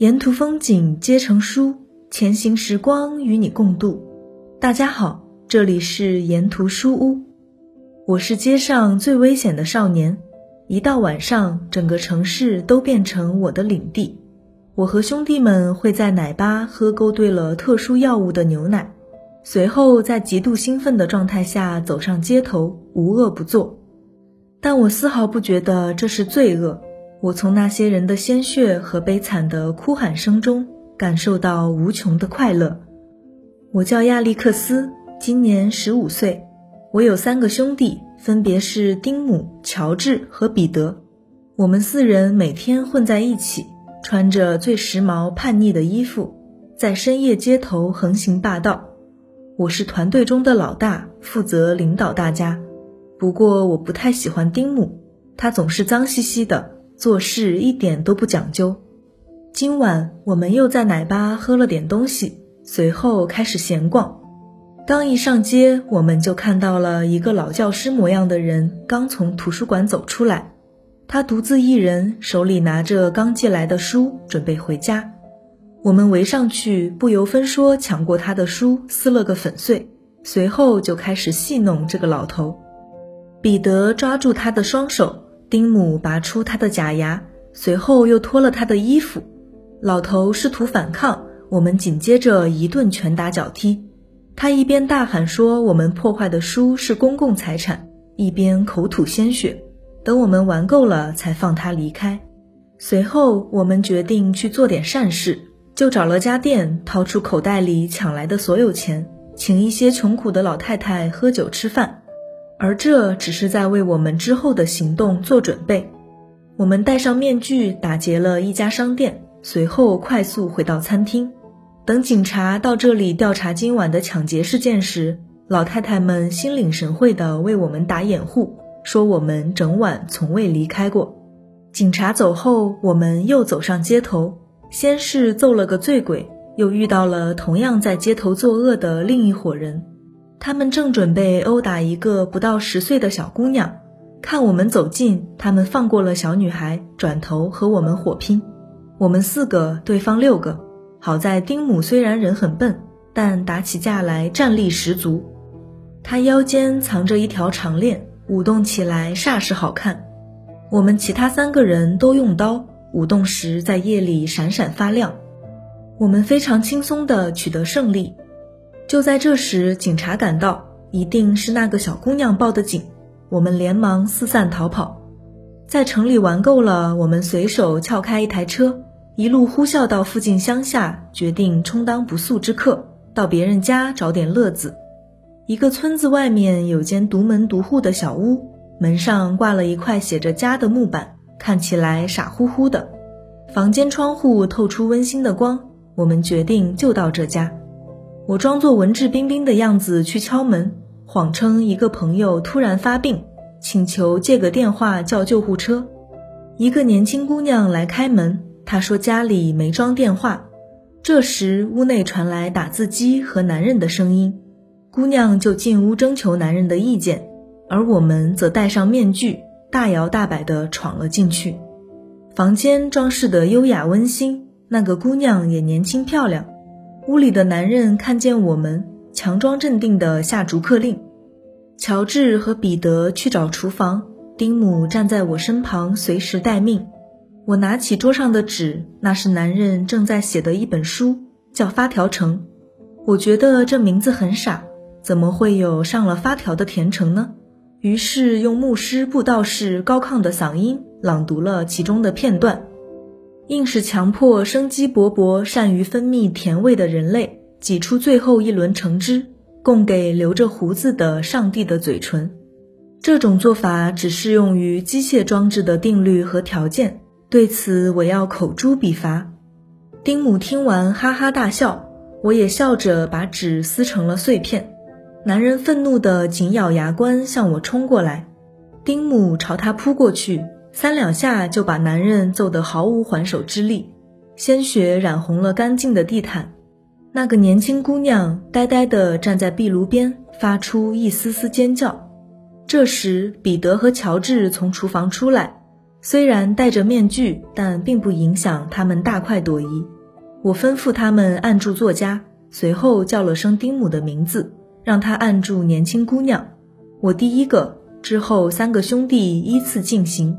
沿途风景皆成书，前行时光与你共度。大家好，这里是沿途书屋，我是街上最危险的少年。一到晚上，整个城市都变成我的领地。我和兄弟们会在奶吧喝勾兑了特殊药物的牛奶，随后在极度兴奋的状态下走上街头，无恶不作。但我丝毫不觉得这是罪恶。我从那些人的鲜血和悲惨的哭喊声中感受到无穷的快乐。我叫亚历克斯，今年十五岁。我有三个兄弟，分别是丁姆、乔治和彼得。我们四人每天混在一起，穿着最时髦、叛逆的衣服，在深夜街头横行霸道。我是团队中的老大，负责领导大家。不过我不太喜欢丁姆，他总是脏兮兮的。做事一点都不讲究。今晚我们又在奶吧喝了点东西，随后开始闲逛。刚一上街，我们就看到了一个老教师模样的人刚从图书馆走出来。他独自一人，手里拿着刚借来的书，准备回家。我们围上去，不由分说抢过他的书，撕了个粉碎。随后就开始戏弄这个老头。彼得抓住他的双手。丁母拔出他的假牙，随后又脱了他的衣服。老头试图反抗，我们紧接着一顿拳打脚踢。他一边大喊说我们破坏的书是公共财产，一边口吐鲜血。等我们玩够了，才放他离开。随后，我们决定去做点善事，就找了家店，掏出口袋里抢来的所有钱，请一些穷苦的老太太喝酒吃饭。而这只是在为我们之后的行动做准备。我们戴上面具，打劫了一家商店，随后快速回到餐厅。等警察到这里调查今晚的抢劫事件时，老太太们心领神会地为我们打掩护，说我们整晚从未离开过。警察走后，我们又走上街头，先是揍了个醉鬼，又遇到了同样在街头作恶的另一伙人。他们正准备殴打一个不到十岁的小姑娘，看我们走近，他们放过了小女孩，转头和我们火拼。我们四个，对方六个。好在丁母虽然人很笨，但打起架来战力十足。他腰间藏着一条长链，舞动起来煞是好看。我们其他三个人都用刀，舞动时在夜里闪闪发亮。我们非常轻松地取得胜利。就在这时，警察赶到，一定是那个小姑娘报的警。我们连忙四散逃跑，在城里玩够了，我们随手撬开一台车，一路呼啸到附近乡下，决定充当不速之客，到别人家找点乐子。一个村子外面有间独门独户的小屋，门上挂了一块写着“家”的木板，看起来傻乎乎的。房间窗户透出温馨的光，我们决定就到这家。我装作文质彬彬的样子去敲门，谎称一个朋友突然发病，请求借个电话叫救护车。一个年轻姑娘来开门，她说家里没装电话。这时屋内传来打字机和男人的声音，姑娘就进屋征求男人的意见，而我们则戴上面具，大摇大摆地闯了进去。房间装饰得优雅温馨，那个姑娘也年轻漂亮。屋里的男人看见我们，强装镇定地下逐客令。乔治和彼得去找厨房，丁姆站在我身旁，随时待命。我拿起桌上的纸，那是男人正在写的一本书，叫《发条城》。我觉得这名字很傻，怎么会有上了发条的甜橙呢？于是用牧师布道士高亢的嗓音朗读了其中的片段。硬是强迫生机勃勃、善于分泌甜味的人类挤出最后一轮橙汁，供给留着胡子的上帝的嘴唇。这种做法只适用于机械装置的定律和条件。对此，我要口诛笔伐。丁姆听完哈哈大笑，我也笑着把纸撕成了碎片。男人愤怒地紧咬牙关，向我冲过来。丁姆朝他扑过去。三两下就把男人揍得毫无还手之力，鲜血染红了干净的地毯。那个年轻姑娘呆呆地站在壁炉边，发出一丝丝尖叫。这时，彼得和乔治从厨房出来，虽然戴着面具，但并不影响他们大快朵颐。我吩咐他们按住作家，随后叫了声丁母的名字，让他按住年轻姑娘。我第一个，之后三个兄弟依次进行。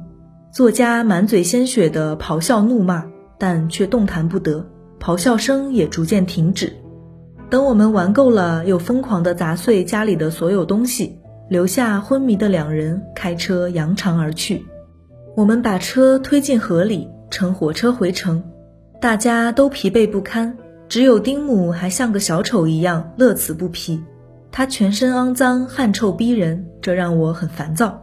作家满嘴鲜血的咆哮怒骂，但却动弹不得，咆哮声也逐渐停止。等我们玩够了，又疯狂地砸碎家里的所有东西，留下昏迷的两人，开车扬长而去。我们把车推进河里，乘火车回城。大家都疲惫不堪，只有丁母还像个小丑一样乐此不疲。他全身肮脏，汗臭逼人，这让我很烦躁。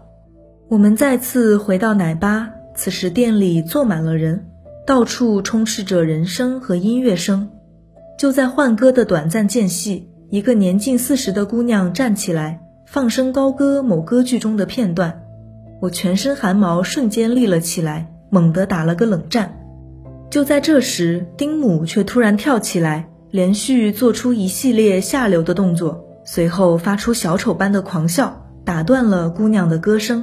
我们再次回到奶吧，此时店里坐满了人，到处充斥着人声和音乐声。就在换歌的短暂间隙，一个年近四十的姑娘站起来，放声高歌某歌剧中的片段。我全身汗毛瞬间立了起来，猛地打了个冷战。就在这时，丁母却突然跳起来，连续做出一系列下流的动作，随后发出小丑般的狂笑，打断了姑娘的歌声。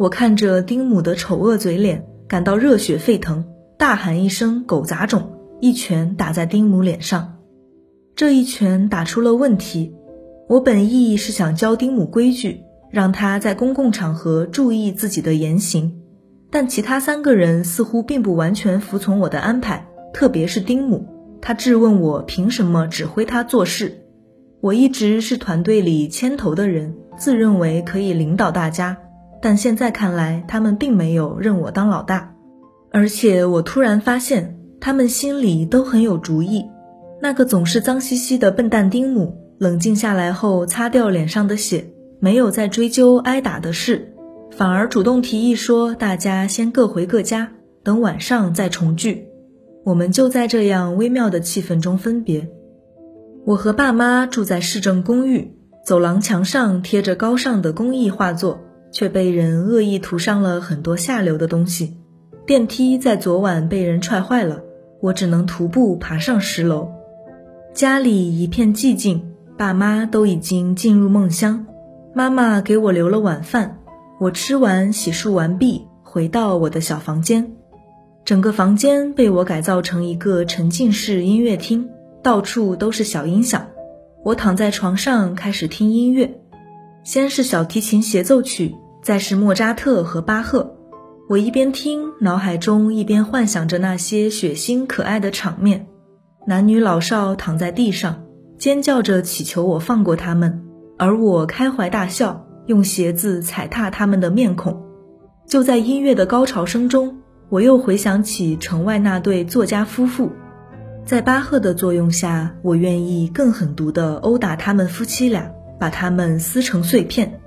我看着丁母的丑恶嘴脸，感到热血沸腾，大喊一声“狗杂种”，一拳打在丁母脸上。这一拳打出了问题。我本意是想教丁母规矩，让她在公共场合注意自己的言行，但其他三个人似乎并不完全服从我的安排，特别是丁母，他质问我凭什么指挥他做事。我一直是团队里牵头的人，自认为可以领导大家。但现在看来，他们并没有认我当老大，而且我突然发现，他们心里都很有主意。那个总是脏兮兮的笨蛋丁母，冷静下来后，擦掉脸上的血，没有再追究挨打的事，反而主动提议说：“大家先各回各家，等晚上再重聚。”我们就在这样微妙的气氛中分别。我和爸妈住在市政公寓，走廊墙上贴着高尚的工艺画作。却被人恶意涂上了很多下流的东西。电梯在昨晚被人踹坏了，我只能徒步爬上十楼。家里一片寂静，爸妈都已经进入梦乡。妈妈给我留了晚饭，我吃完洗漱完毕，回到我的小房间。整个房间被我改造成一个沉浸式音乐厅，到处都是小音响。我躺在床上开始听音乐。先是小提琴协奏曲，再是莫扎特和巴赫。我一边听，脑海中一边幻想着那些血腥可爱的场面：男女老少躺在地上，尖叫着祈求我放过他们，而我开怀大笑，用鞋子踩踏他们的面孔。就在音乐的高潮声中，我又回想起城外那对作家夫妇，在巴赫的作用下，我愿意更狠毒地殴打他们夫妻俩。把它们撕成碎片。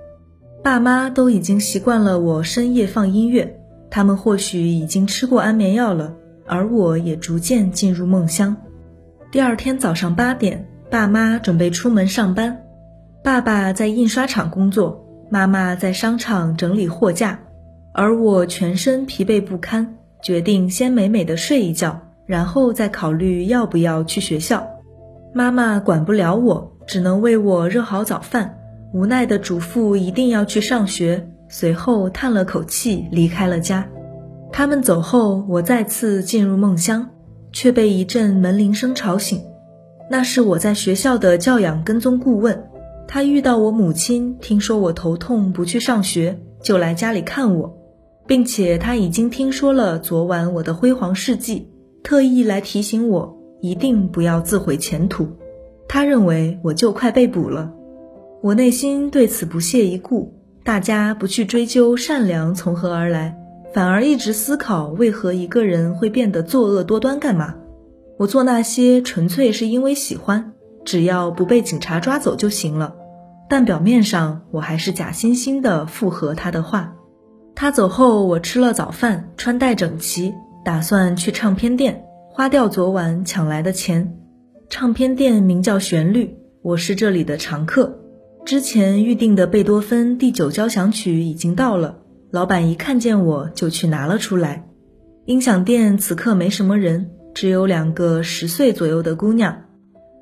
爸妈都已经习惯了我深夜放音乐，他们或许已经吃过安眠药了，而我也逐渐进入梦乡。第二天早上八点，爸妈准备出门上班。爸爸在印刷厂工作，妈妈在商场整理货架，而我全身疲惫不堪，决定先美美的睡一觉，然后再考虑要不要去学校。妈妈管不了我。只能为我热好早饭，无奈的嘱咐一定要去上学。随后叹了口气，离开了家。他们走后，我再次进入梦乡，却被一阵门铃声吵醒。那是我在学校的教养跟踪顾问，他遇到我母亲，听说我头痛不去上学，就来家里看我，并且他已经听说了昨晚我的辉煌事迹，特意来提醒我一定不要自毁前途。他认为我就快被捕了，我内心对此不屑一顾。大家不去追究善良从何而来，反而一直思考为何一个人会变得作恶多端干嘛？我做那些纯粹是因为喜欢，只要不被警察抓走就行了。但表面上我还是假惺惺的附和他的话。他走后，我吃了早饭，穿戴整齐，打算去唱片店花掉昨晚抢来的钱。唱片店名叫旋律，我是这里的常客。之前预定的贝多芬第九交响曲已经到了，老板一看见我就去拿了出来。音响店此刻没什么人，只有两个十岁左右的姑娘，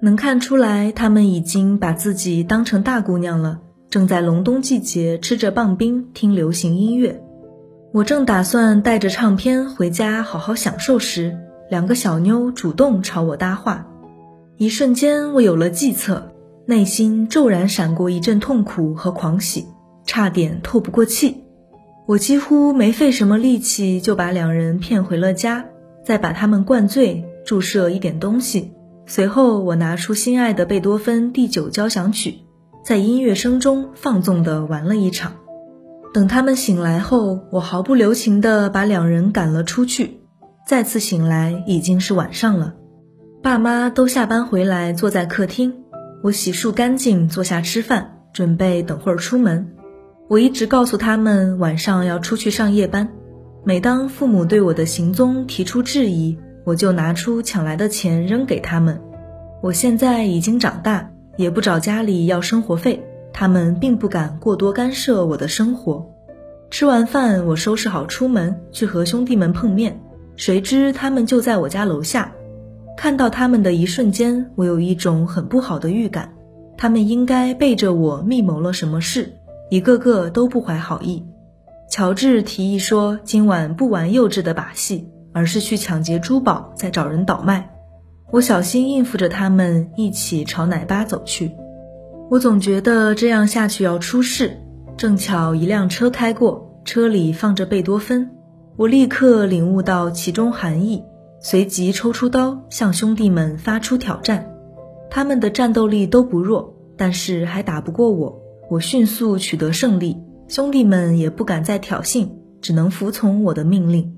能看出来她们已经把自己当成大姑娘了，正在隆冬季节吃着棒冰听流行音乐。我正打算带着唱片回家好好享受时，两个小妞主动朝我搭话。一瞬间，我有了计策，内心骤然闪过一阵痛苦和狂喜，差点透不过气。我几乎没费什么力气就把两人骗回了家，再把他们灌醉，注射一点东西。随后，我拿出心爱的贝多芬第九交响曲，在音乐声中放纵地玩了一场。等他们醒来后，我毫不留情地把两人赶了出去。再次醒来，已经是晚上了。爸妈都下班回来，坐在客厅。我洗漱干净，坐下吃饭，准备等会儿出门。我一直告诉他们晚上要出去上夜班。每当父母对我的行踪提出质疑，我就拿出抢来的钱扔给他们。我现在已经长大，也不找家里要生活费，他们并不敢过多干涉我的生活。吃完饭，我收拾好出门去和兄弟们碰面，谁知他们就在我家楼下。看到他们的一瞬间，我有一种很不好的预感，他们应该背着我密谋了什么事。一个个都不怀好意。乔治提议说：“今晚不玩幼稚的把戏，而是去抢劫珠宝，再找人倒卖。”我小心应付着他们，一起朝奶吧走去。我总觉得这样下去要出事。正巧一辆车开过，车里放着贝多芬，我立刻领悟到其中含义，随即抽出刀向兄弟们发出挑战。他们的战斗力都不弱，但是还打不过我。我迅速取得胜利，兄弟们也不敢再挑衅，只能服从我的命令。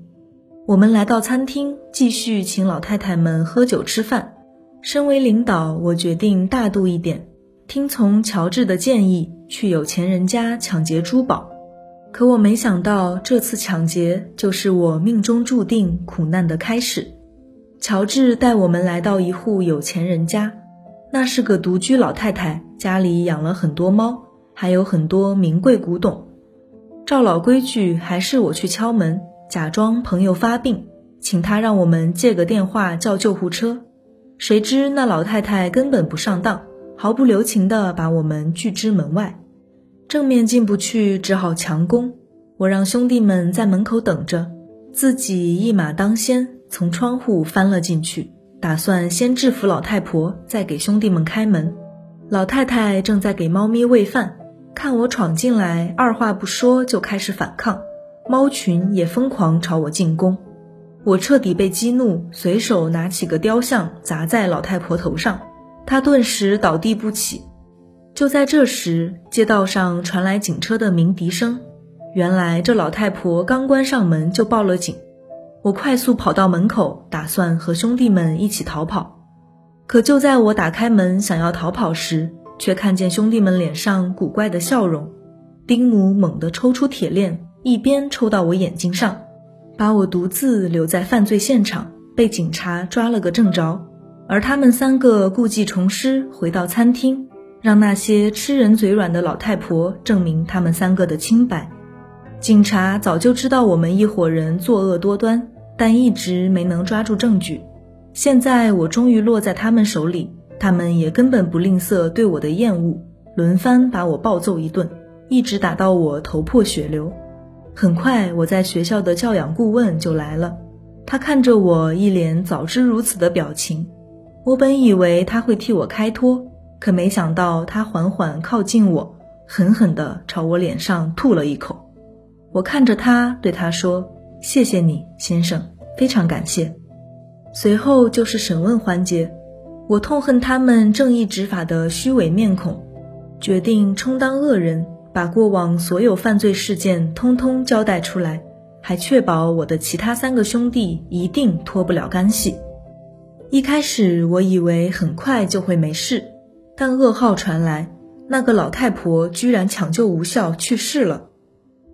我们来到餐厅，继续请老太太们喝酒吃饭。身为领导，我决定大度一点，听从乔治的建议，去有钱人家抢劫珠宝。可我没想到，这次抢劫就是我命中注定苦难的开始。乔治带我们来到一户有钱人家，那是个独居老太太，家里养了很多猫。还有很多名贵古董，照老规矩，还是我去敲门，假装朋友发病，请他让我们借个电话叫救护车。谁知那老太太根本不上当，毫不留情地把我们拒之门外。正面进不去，只好强攻。我让兄弟们在门口等着，自己一马当先，从窗户翻了进去，打算先制服老太婆，再给兄弟们开门。老太太正在给猫咪喂饭。看我闯进来，二话不说就开始反抗，猫群也疯狂朝我进攻。我彻底被激怒，随手拿起个雕像砸在老太婆头上，她顿时倒地不起。就在这时，街道上传来警车的鸣笛声，原来这老太婆刚关上门就报了警。我快速跑到门口，打算和兄弟们一起逃跑。可就在我打开门想要逃跑时，却看见兄弟们脸上古怪的笑容，丁姆猛地抽出铁链，一边抽到我眼睛上，把我独自留在犯罪现场，被警察抓了个正着。而他们三个故技重施，回到餐厅，让那些吃人嘴软的老太婆证明他们三个的清白。警察早就知道我们一伙人作恶多端，但一直没能抓住证据。现在我终于落在他们手里。他们也根本不吝啬对我的厌恶，轮番把我暴揍一顿，一直打到我头破血流。很快，我在学校的教养顾问就来了，他看着我一脸早知如此的表情。我本以为他会替我开脱，可没想到他缓缓靠近我，狠狠地朝我脸上吐了一口。我看着他，对他说：“谢谢你，先生，非常感谢。”随后就是审问环节。我痛恨他们正义执法的虚伪面孔，决定充当恶人，把过往所有犯罪事件通通交代出来，还确保我的其他三个兄弟一定脱不了干系。一开始我以为很快就会没事，但噩耗传来，那个老太婆居然抢救无效去世了。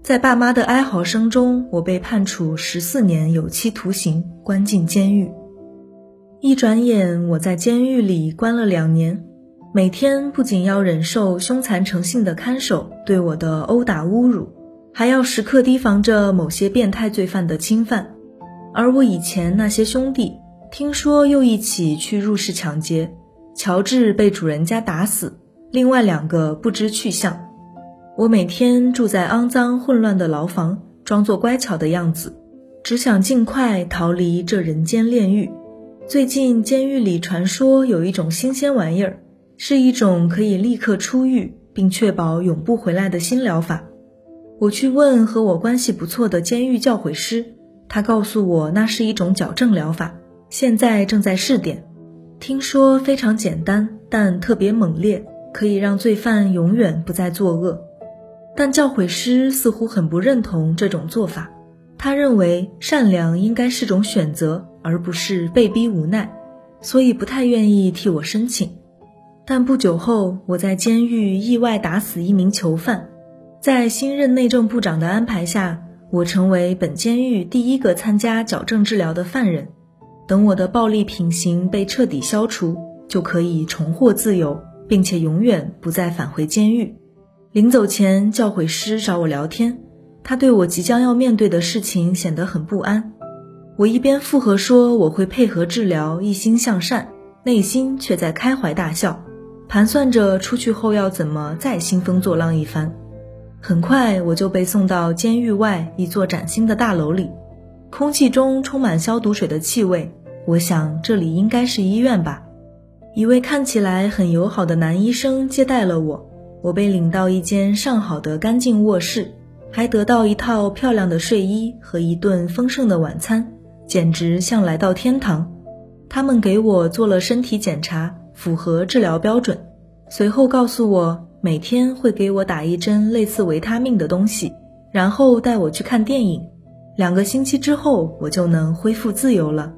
在爸妈的哀嚎声中，我被判处十四年有期徒刑，关进监狱。一转眼，我在监狱里关了两年，每天不仅要忍受凶残成性的看守对我的殴打侮辱，还要时刻提防着某些变态罪犯的侵犯。而我以前那些兄弟，听说又一起去入室抢劫，乔治被主人家打死，另外两个不知去向。我每天住在肮脏混乱的牢房，装作乖巧的样子，只想尽快逃离这人间炼狱。最近监狱里传说有一种新鲜玩意儿，是一种可以立刻出狱并确保永不回来的新疗法。我去问和我关系不错的监狱教诲师，他告诉我那是一种矫正疗法，现在正在试点。听说非常简单，但特别猛烈，可以让罪犯永远不再作恶。但教诲师似乎很不认同这种做法，他认为善良应该是种选择，而不是被逼无奈，所以不太愿意替我申请。但不久后，我在监狱意外打死一名囚犯，在新任内政部长的安排下，我成为本监狱第一个参加矫正治疗的犯人。等我的暴力品行被彻底消除，就可以重获自由，并且永远不再返回监狱。临走前，教诲师找我聊天，他对我即将要面对的事情显得很不安。我一边附和说我会配合治疗，一心向善，内心却在开怀大笑，盘算着出去后要怎么再兴风作浪一番。很快，我就被送到监狱外一座崭新的大楼里，空气中充满消毒水的气味。我想这里应该是医院吧。一位看起来很友好的男医生接待了我。我被领到一间上好的干净卧室，还得到一套漂亮的睡衣和一顿丰盛的晚餐，简直像来到天堂。他们给我做了身体检查，符合治疗标准。随后告诉我，每天会给我打一针类似维他命的东西，然后带我去看电影。两个星期之后，我就能恢复自由了。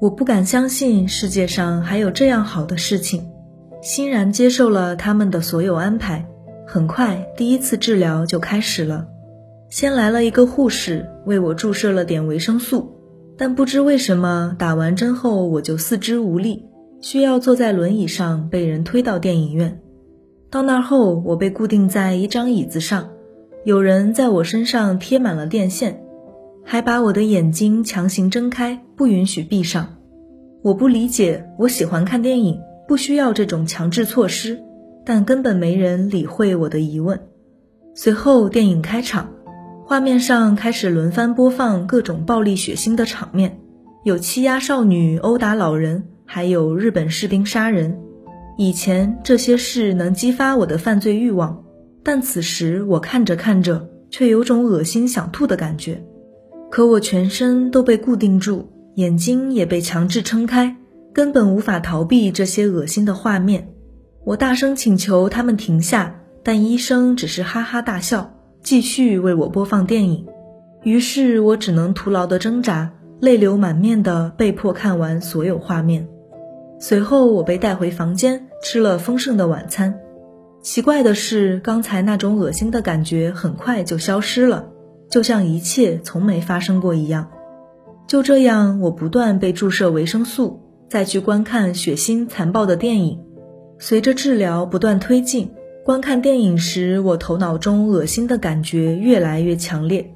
我不敢相信世界上还有这样好的事情。欣然接受了他们的所有安排，很快第一次治疗就开始了。先来了一个护士为我注射了点维生素，但不知为什么打完针后我就四肢无力，需要坐在轮椅上被人推到电影院。到那后，我被固定在一张椅子上，有人在我身上贴满了电线，还把我的眼睛强行睁开，不允许闭上。我不理解，我喜欢看电影。不需要这种强制措施，但根本没人理会我的疑问。随后电影开场，画面上开始轮番播放各种暴力血腥的场面，有欺压少女、殴打老人，还有日本士兵杀人。以前这些事能激发我的犯罪欲望，但此时我看着看着，却有种恶心想吐的感觉。可我全身都被固定住，眼睛也被强制撑开。根本无法逃避这些恶心的画面，我大声请求他们停下，但医生只是哈哈大笑，继续为我播放电影。于是我只能徒劳的挣扎，泪流满面的被迫看完所有画面。随后我被带回房间，吃了丰盛的晚餐。奇怪的是，刚才那种恶心的感觉很快就消失了，就像一切从没发生过一样。就这样，我不断被注射维生素。再去观看血腥残暴的电影，随着治疗不断推进，观看电影时，我头脑中恶心的感觉越来越强烈。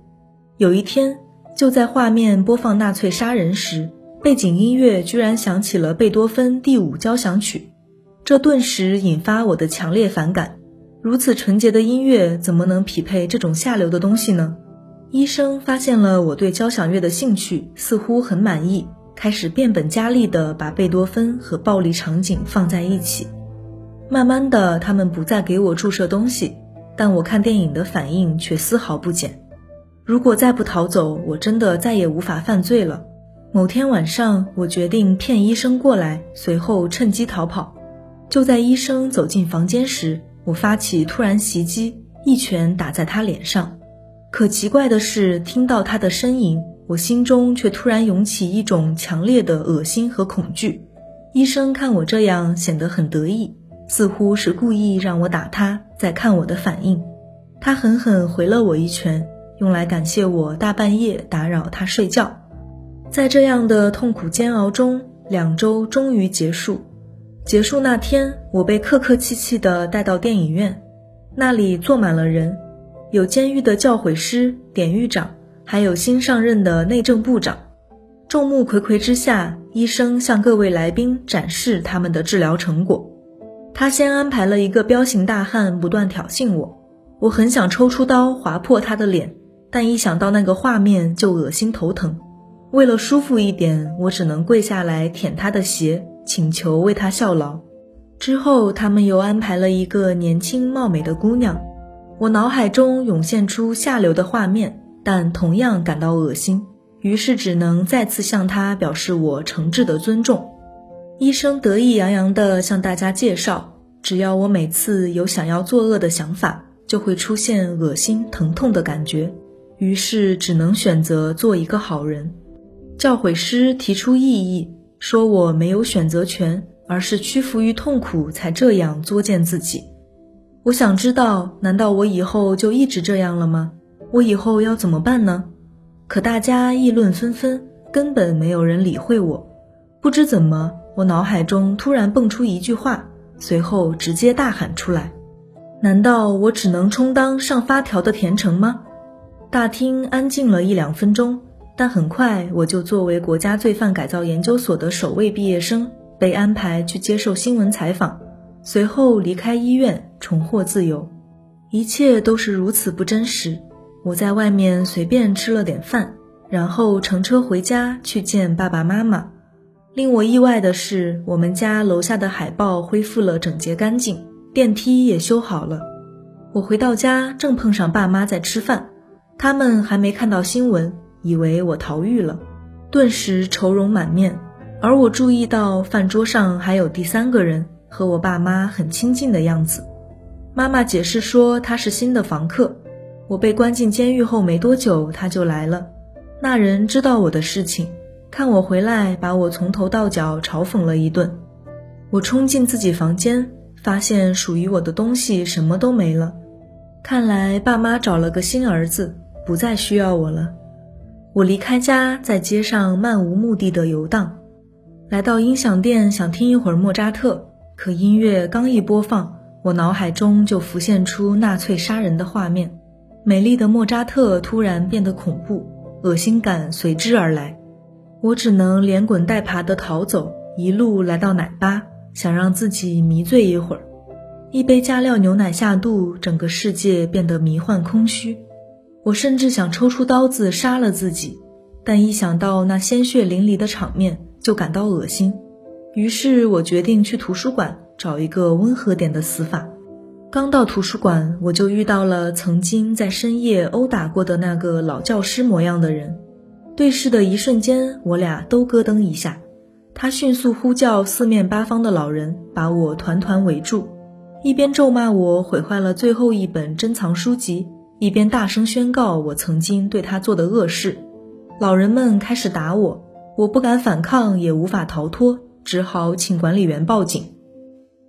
有一天，就在画面播放纳粹杀人时，背景音乐居然响起了贝多芬第五交响曲，这顿时引发我的强烈反感。如此纯洁的音乐，怎么能匹配这种下流的东西呢？医生发现了我对交响乐的兴趣，似乎很满意。开始变本加厉地把贝多芬和暴力场景放在一起。慢慢的，他们不再给我注射东西，但我看电影的反应却丝毫不减。如果再不逃走，我真的再也无法犯罪了。某天晚上，我决定骗医生过来，随后趁机逃跑。就在医生走进房间时，我发起突然袭击，一拳打在他脸上。可奇怪的是，听到他的呻吟。我心中却突然涌起一种强烈的恶心和恐惧。医生看我这样，显得很得意，似乎是故意让我打他，在看我的反应。他狠狠回了我一拳，用来感谢我大半夜打扰他睡觉。在这样的痛苦煎熬中，两周终于结束。结束那天，我被客客气气地带到电影院，那里坐满了人，有监狱的教诲师、典狱长。还有新上任的内政部长，众目睽睽之下，医生向各位来宾展示他们的治疗成果。他先安排了一个彪形大汉不断挑衅我，我很想抽出刀划破他的脸，但一想到那个画面就恶心头疼。为了舒服一点，我只能跪下来舔他的鞋，请求为他效劳。之后，他们又安排了一个年轻貌美的姑娘，我脑海中涌现出下流的画面，但同样感到恶心，于是只能再次向他表示我诚挚的尊重。医生得意洋洋地向大家介绍，只要我每次有想要作恶的想法，就会出现恶心疼痛的感觉，于是只能选择做一个好人。教诲师提出异议，说我没有选择权，而是屈服于痛苦才这样作践自己。我想知道，难道我以后就一直这样了吗？我以后要怎么办呢？可大家议论纷纷，根本没有人理会我。不知怎么，我脑海中突然蹦出一句话，随后直接大喊出来：“难道我只能充当上发条的甜橙吗？”大厅安静了一两分钟。但很快，我就作为国家罪犯改造研究所的首位毕业生，被安排去接受新闻采访，随后离开医院，重获自由。一切都是如此不真实。我在外面随便吃了点饭，然后乘车回家去见爸爸妈妈。令我意外的是，我们家楼下的海报恢复了整洁干净，电梯也修好了。我回到家，正碰上爸妈在吃饭，他们还没看到新闻。以为我逃狱了，顿时愁容满面。而我注意到饭桌上还有第三个人，和我爸妈很亲近的样子。妈妈解释说他是新的房客。我被关进监狱后没多久，他就来了。那人知道我的事情，看我回来，把我从头到脚嘲讽了一顿。我冲进自己房间，发现属于我的东西什么都没了。看来爸妈找了个新儿子，不再需要我了。我离开家，在街上漫无目的的游荡，来到音响店想听一会儿莫扎特，可音乐刚一播放，我脑海中就浮现出纳粹杀人的画面，美丽的莫扎特突然变得恐怖，恶心感随之而来，我只能连滚带爬的逃走，一路来到奶吧，想让自己迷醉一会儿，一杯加料牛奶下肚，整个世界变得迷幻空虚。我甚至想抽出刀子杀了自己，但一想到那鲜血淋漓的场面，就感到恶心。于是我决定去图书馆找一个温和点的死法。刚到图书馆，我就遇到了曾经在深夜殴打过的那个老教师模样的人。对视的一瞬间，我俩都咯噔一下。他迅速呼叫四面八方的老人，把我团团围住，一边咒骂我毁坏了最后一本珍藏书籍。一边大声宣告我曾经对他做的恶事，老人们开始打我，我不敢反抗，也无法逃脱，只好请管理员报警。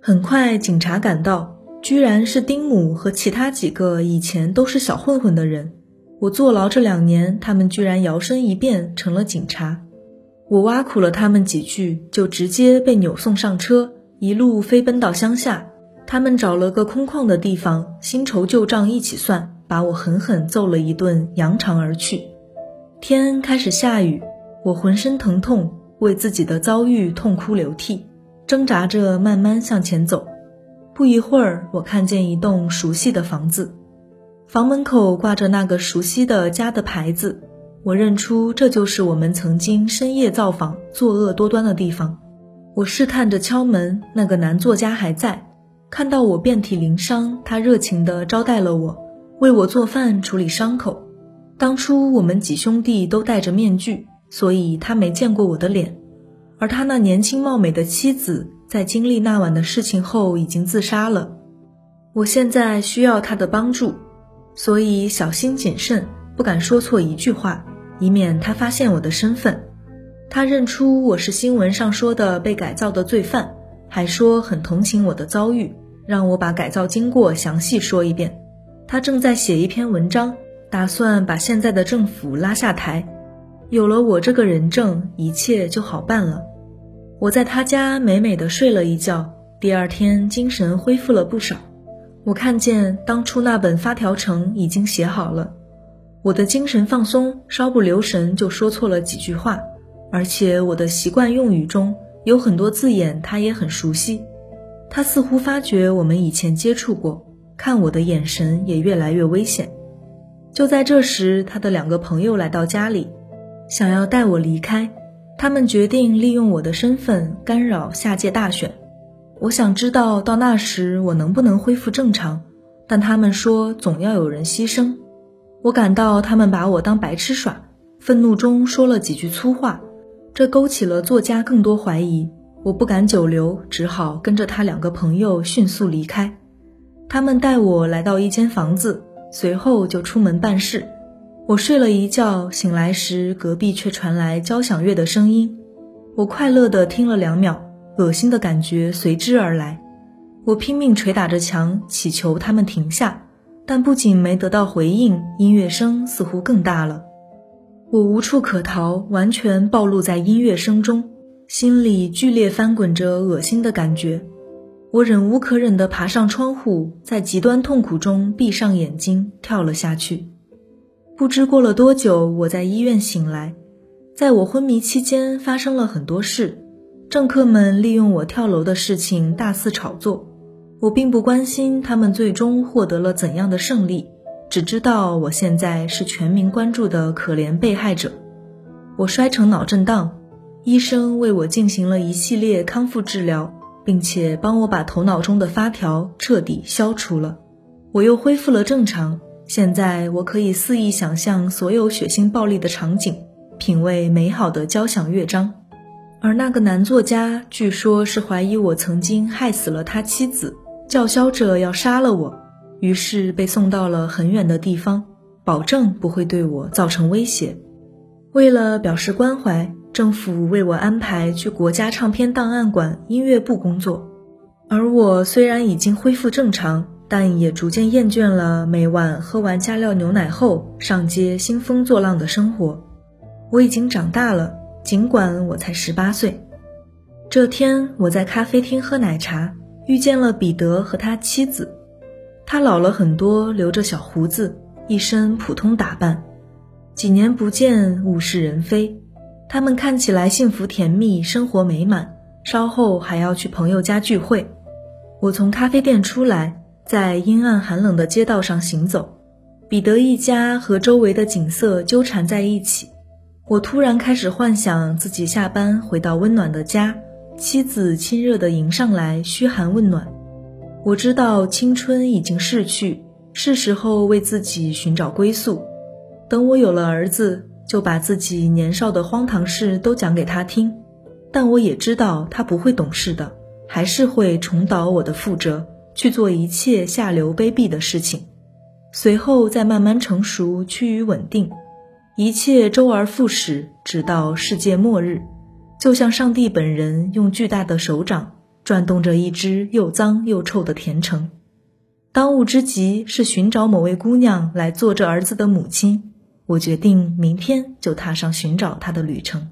很快，警察赶到，居然是丁母和其他几个以前都是小混混的人。我坐牢这两年，他们居然摇身一变成了警察。我挖苦了他们几句，就直接被扭送上车，一路飞奔到乡下。他们找了个空旷的地方，新仇旧账一起算。把我狠狠揍了一顿，扬长而去。天开始下雨，我浑身疼痛，为自己的遭遇痛哭流涕，挣扎着慢慢向前走。不一会儿，我看见一栋熟悉的房子，房门口挂着那个熟悉的家的牌子，我认出这就是我们曾经深夜造访、作恶多端的地方。我试探着敲门，那个男作家还在，看到我遍体鳞伤，他热情地招待了我。为我做饭、处理伤口。当初我们几兄弟都戴着面具，所以他没见过我的脸。而他那年轻貌美的妻子，在经历那晚的事情后已经自杀了。我现在需要他的帮助，所以小心谨慎，不敢说错一句话，以免他发现我的身份。他认出我是新闻上说的被改造的罪犯，还说很同情我的遭遇，让我把改造经过详细说一遍。他正在写一篇文章，打算把现在的政府拉下台。有了我这个人证，一切就好办了。我在他家美美的睡了一觉，第二天精神恢复了不少。我看见当初那本发条城已经写好了。我的精神放松，稍不留神就说错了几句话，而且我的习惯用语中有很多字眼他也很熟悉。他似乎发觉我们以前接触过。看我的眼神也越来越危险。就在这时，他的两个朋友来到家里，想要带我离开。他们决定利用我的身份干扰下届大选。我想知道到那时我能不能恢复正常，但他们说总要有人牺牲。我感到他们把我当白痴耍，愤怒中说了几句粗话，这勾起了作家更多怀疑。我不敢久留，只好跟着他两个朋友迅速离开。他们带我来到一间房子，随后就出门办事。我睡了一觉，醒来时隔壁却传来交响乐的声音。我快乐地听了两秒，恶心的感觉随之而来。我拼命捶打着墙，祈求他们停下，但不仅没得到回应，音乐声似乎更大了。我无处可逃，完全暴露在音乐声中，心里剧烈翻滚着恶心的感觉。我忍无可忍地爬上窗户，在极端痛苦中闭上眼睛，跳了下去。不知过了多久，我在医院醒来。在我昏迷期间，发生了很多事。政客们利用我跳楼的事情大肆炒作。我并不关心他们最终获得了怎样的胜利，只知道我现在是全民关注的可怜被害者。我摔成脑震荡，医生为我进行了一系列康复治疗，并且帮我把头脑中的发条彻底消除了。我又恢复了正常。现在我可以肆意想象所有血腥暴力的场景，品味美好的交响乐章。而那个男作家据说是怀疑我曾经害死了他妻子，叫嚣着要杀了我，于是被送到了很远的地方，保证不会对我造成威胁。为了表示关怀，政府为我安排去国家唱片档案馆音乐部工作。而我虽然已经恢复正常。但也逐渐厌倦了每晚喝完加料牛奶后上街兴风作浪的生活。我已经长大了，尽管我才十八岁。这天，我在咖啡厅喝奶茶，遇见了彼得和他妻子。他老了很多，留着小胡子，一身普通打扮。几年不见，物是人非。他们看起来幸福甜蜜，生活美满。稍后还要去朋友家聚会。我从咖啡店出来。在阴暗寒冷的街道上行走，彼得一家和周围的景色纠缠在一起。我突然开始幻想自己下班回到温暖的家，妻子亲热地迎上来嘘寒问暖。我知道青春已经逝去，是时候为自己寻找归宿。等我有了儿子，就把自己年少的荒唐事都讲给他听。但我也知道他不会懂事的，还是会重蹈我的覆辙。去做一切下流卑鄙的事情，随后再慢慢成熟，趋于稳定，一切周而复始，直到世界末日，就像上帝本人用巨大的手掌转动着一只又脏又臭的甜橙。当务之急是寻找某位姑娘来做这儿子的母亲。我决定明天就踏上寻找她的旅程。